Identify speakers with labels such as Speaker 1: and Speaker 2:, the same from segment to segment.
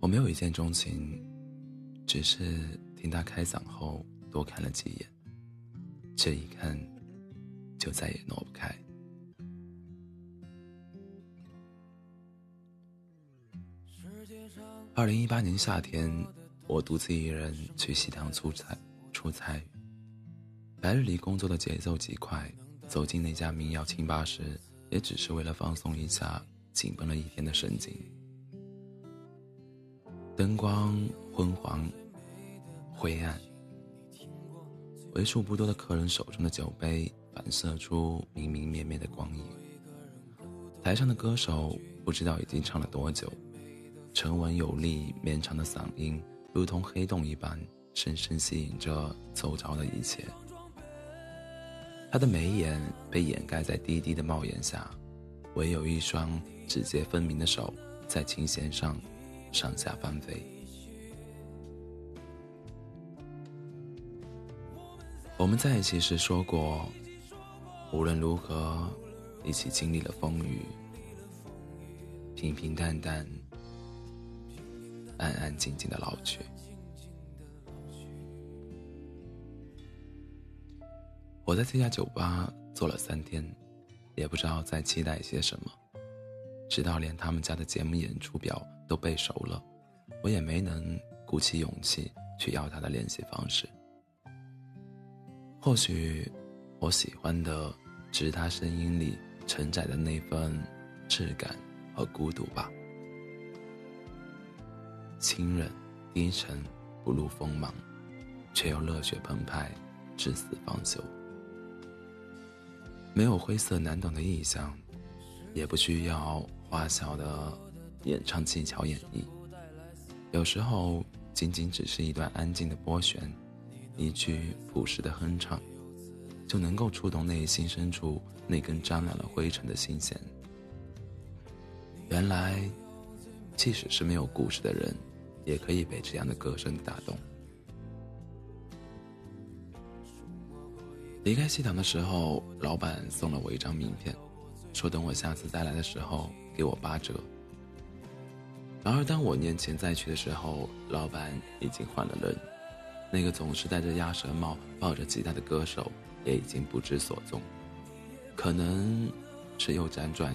Speaker 1: 我没有一见钟情，只是听他开嗓后多看了几眼，这一看就再也挪不开。二零一八年夏天，我独自一人去西塘出差，出差。白日里工作的节奏极快，走进那家民谣清吧时，也只是为了放松一下紧绷了一天的神经。灯光昏黄、灰暗，为数不多的客人手中的酒杯反射出明明灭灭的光影。台上的歌手不知道已经唱了多久，沉稳有力、绵长的嗓音如同黑洞一般，深深吸引着周遭的一切。他的眉眼被掩盖在低低的帽檐下，唯有一双指节分明的手在琴弦上。上下翻飞。我们在一起时说过，无论如何，一起经历了风雨，平平淡淡，安安静静的老去。我在这家酒吧做了三天，也不知道在期待些什么，直到连他们家的节目演出表。都背熟了，我也没能鼓起勇气去要他的联系方式。或许，我喜欢的只是他声音里承载的那份质感和孤独吧。清冷、低沉，不露锋芒，却又热血澎湃，至死方休。没有灰色难懂的意象，也不需要花哨的。演唱技巧演绎，有时候仅仅只是一段安静的拨弦，一句朴实的哼唱，就能够触动内心深处那根沾满了灰尘的心弦。原来，即使是没有故事的人，也可以被这样的歌声打动。离开西塘的时候，老板送了我一张名片，说等我下次再来的时候给我八折。然而，当我年前再去的时候，老板已经换了人，那个总是戴着鸭舌帽、抱着吉他的歌手也已经不知所踪，可能是又辗转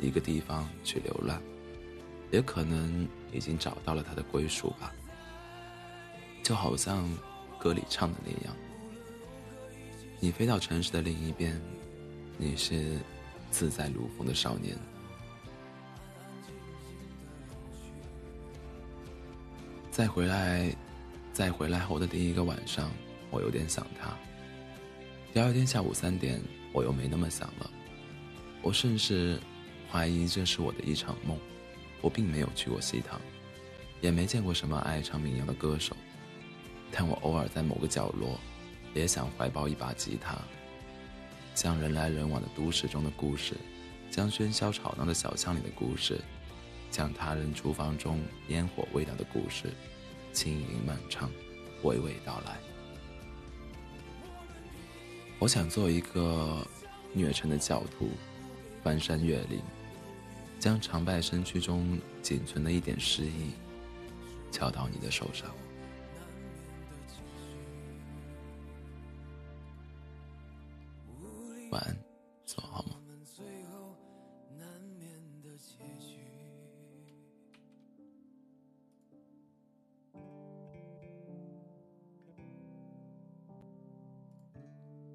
Speaker 1: 一个地方去流浪，也可能已经找到了他的归属吧。就好像歌里唱的那样：“你飞到城市的另一边，你是自在如风的少年。”再回来，再回来后的第一个晚上，我有点想他。第二天下午三点，我又没那么想了。我甚至怀疑这是我的一场梦。我并没有去过西塘，也没见过什么爱唱民谣的歌手，但我偶尔在某个角落，也想怀抱一把吉他，将人来人往的都市中的故事，将喧嚣吵闹的小巷里的故事。将他人厨房中烟火味道的故事，轻盈漫长，娓娓道来。我想做一个虐城的教徒，翻山越岭，将长白身躯中仅存的一点诗意，交到你的手上。